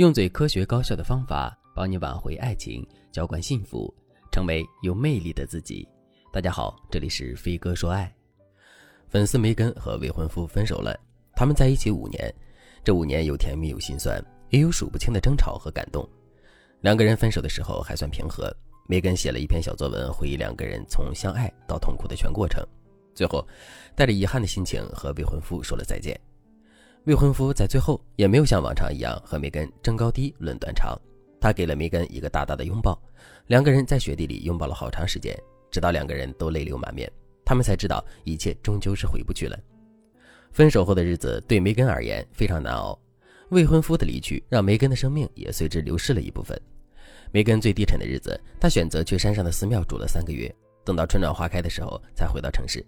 用最科学高效的方法帮你挽回爱情，浇灌幸福，成为有魅力的自己。大家好，这里是飞哥说爱。粉丝梅根和未婚夫分手了，他们在一起五年，这五年有甜蜜有心酸，也有数不清的争吵和感动。两个人分手的时候还算平和，梅根写了一篇小作文回忆两个人从相爱到痛苦的全过程，最后带着遗憾的心情和未婚夫说了再见。未婚夫在最后也没有像往常一样和梅根争高低论短长，他给了梅根一个大大的拥抱，两个人在雪地里拥抱了好长时间，直到两个人都泪流满面，他们才知道一切终究是回不去了。分手后的日子对梅根而言非常难熬，未婚夫的离去让梅根的生命也随之流逝了一部分。梅根最低沉的日子，她选择去山上的寺庙住了三个月，等到春暖花开的时候才回到城市。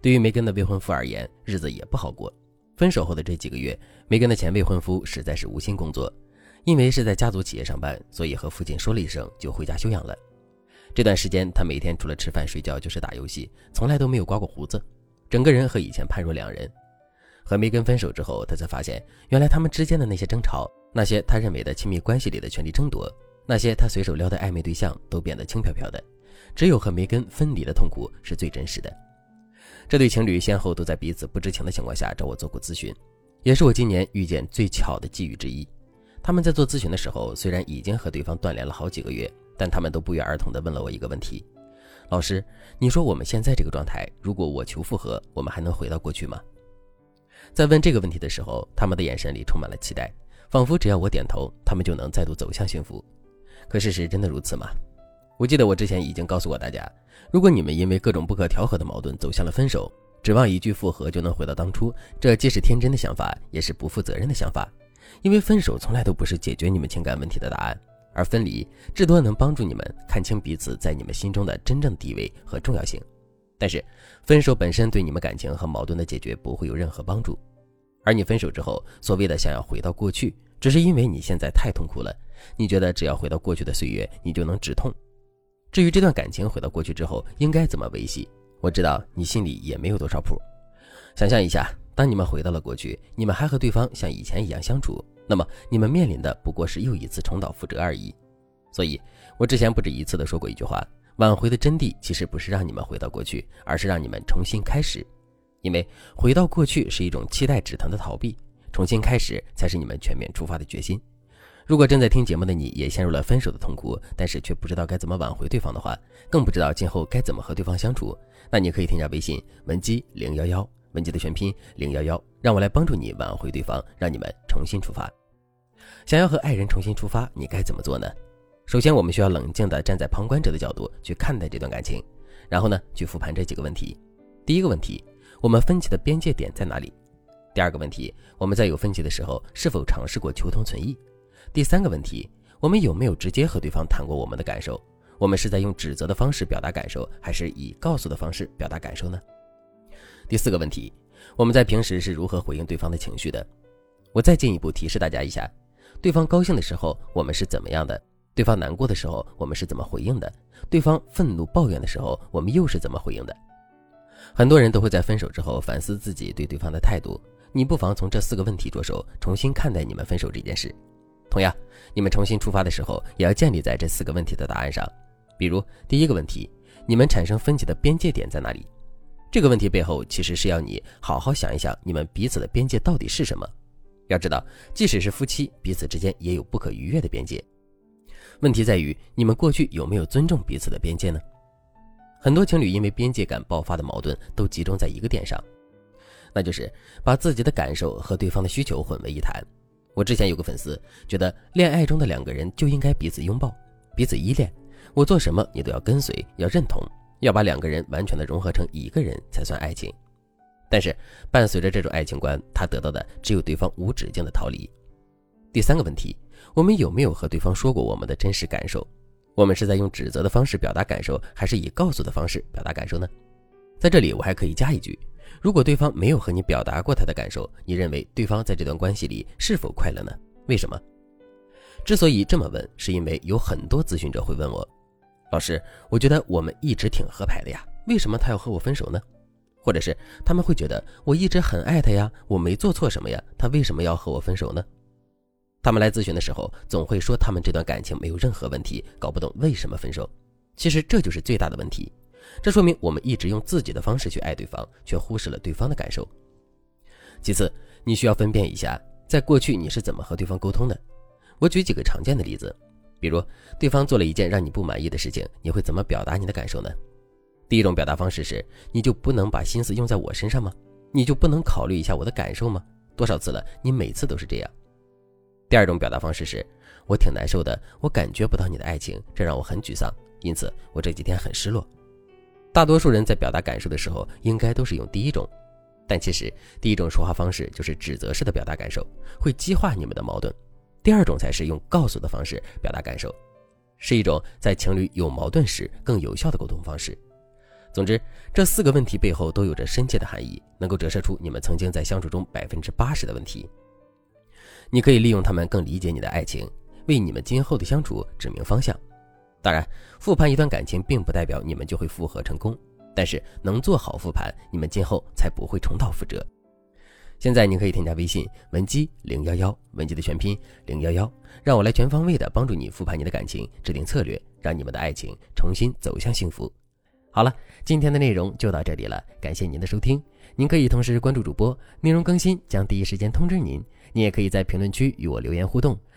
对于梅根的未婚夫而言，日子也不好过。分手后的这几个月，梅根的前未婚夫实在是无心工作，因为是在家族企业上班，所以和父亲说了一声就回家休养了。这段时间，他每天除了吃饭睡觉就是打游戏，从来都没有刮过胡子，整个人和以前判若两人。和梅根分手之后，他才发现，原来他们之间的那些争吵，那些他认为的亲密关系里的权力争夺，那些他随手撩的暧昧对象，都变得轻飘飘的，只有和梅根分离的痛苦是最真实的。这对情侣先后都在彼此不知情的情况下找我做过咨询，也是我今年遇见最巧的机遇之一。他们在做咨询的时候，虽然已经和对方断联了好几个月，但他们都不约而同地问了我一个问题：“老师，你说我们现在这个状态，如果我求复合，我们还能回到过去吗？”在问这个问题的时候，他们的眼神里充满了期待，仿佛只要我点头，他们就能再度走向幸福。可事实真的如此吗？我记得我之前已经告诉过大家，如果你们因为各种不可调和的矛盾走向了分手，指望一句复合就能回到当初，这既是天真的想法，也是不负责任的想法。因为分手从来都不是解决你们情感问题的答案，而分离至多能帮助你们看清彼此在你们心中的真正地位和重要性。但是，分手本身对你们感情和矛盾的解决不会有任何帮助。而你分手之后所谓的想要回到过去，只是因为你现在太痛苦了，你觉得只要回到过去的岁月，你就能止痛。至于这段感情回到过去之后应该怎么维系，我知道你心里也没有多少谱。想象一下，当你们回到了过去，你们还和对方像以前一样相处，那么你们面临的不过是又一次重蹈覆辙而已。所以，我之前不止一次的说过一句话：挽回的真谛其实不是让你们回到过去，而是让你们重新开始。因为回到过去是一种期待止疼的逃避，重新开始才是你们全面出发的决心。如果正在听节目的你也陷入了分手的痛苦，但是却不知道该怎么挽回对方的话，更不知道今后该怎么和对方相处，那你可以添加微信文姬零幺幺，文姬的全拼零幺幺，让我来帮助你挽回对方，让你们重新出发。想要和爱人重新出发，你该怎么做呢？首先，我们需要冷静地站在旁观者的角度去看待这段感情，然后呢，去复盘这几个问题。第一个问题，我们分歧的边界点在哪里？第二个问题，我们在有分歧的时候，是否尝试过求同存异？第三个问题，我们有没有直接和对方谈过我们的感受？我们是在用指责的方式表达感受，还是以告诉的方式表达感受呢？第四个问题，我们在平时是如何回应对方的情绪的？我再进一步提示大家一下：对方高兴的时候，我们是怎么样的？对方难过的时候，我们是怎么回应的？对方愤怒抱怨的时候，我们又是怎么回应的？很多人都会在分手之后反思自己对对方的态度，你不妨从这四个问题着手，重新看待你们分手这件事。同样，你们重新出发的时候，也要建立在这四个问题的答案上。比如，第一个问题，你们产生分歧的边界点在哪里？这个问题背后其实是要你好好想一想，你们彼此的边界到底是什么？要知道，即使是夫妻，彼此之间也有不可逾越的边界。问题在于，你们过去有没有尊重彼此的边界呢？很多情侣因为边界感爆发的矛盾，都集中在一个点上，那就是把自己的感受和对方的需求混为一谈。我之前有个粉丝觉得，恋爱中的两个人就应该彼此拥抱、彼此依恋，我做什么你都要跟随、要认同，要把两个人完全的融合成一个人才算爱情。但是伴随着这种爱情观，他得到的只有对方无止境的逃离。第三个问题，我们有没有和对方说过我们的真实感受？我们是在用指责的方式表达感受，还是以告诉的方式表达感受呢？在这里我还可以加一句。如果对方没有和你表达过他的感受，你认为对方在这段关系里是否快乐呢？为什么？之所以这么问，是因为有很多咨询者会问我：“老师，我觉得我们一直挺合拍的呀，为什么他要和我分手呢？”或者是他们会觉得我一直很爱他呀，我没做错什么呀，他为什么要和我分手呢？他们来咨询的时候，总会说他们这段感情没有任何问题，搞不懂为什么分手。其实这就是最大的问题，这说明我们一直用自己的方式去爱对方，却忽视了对方的感受。其次，你需要分辨一下，在过去你是怎么和对方沟通的。我举几个常见的例子，比如对方做了一件让你不满意的事情，你会怎么表达你的感受呢？第一种表达方式是，你就不能把心思用在我身上吗？你就不能考虑一下我的感受吗？多少次了，你每次都是这样。第二种表达方式是，我挺难受的，我感觉不到你的爱情，这让我很沮丧，因此我这几天很失落。大多数人在表达感受的时候，应该都是用第一种，但其实第一种说话方式就是指责式的表达感受，会激化你们的矛盾。第二种才是用告诉的方式表达感受，是一种在情侣有矛盾时更有效的沟通方式。总之，这四个问题背后都有着深切的含义，能够折射出你们曾经在相处中百分之八十的问题。你可以利用他们更理解你的爱情，为你们今后的相处指明方向。当然，复盘一段感情并不代表你们就会复合成功，但是能做好复盘，你们今后才不会重蹈覆辙。现在你可以添加微信文姬零幺幺，文姬的全拼零幺幺，让我来全方位的帮助你复盘你的感情，制定策略，让你们的爱情重新走向幸福。好了，今天的内容就到这里了，感谢您的收听。您可以同时关注主播，内容更新将第一时间通知您。您也可以在评论区与我留言互动，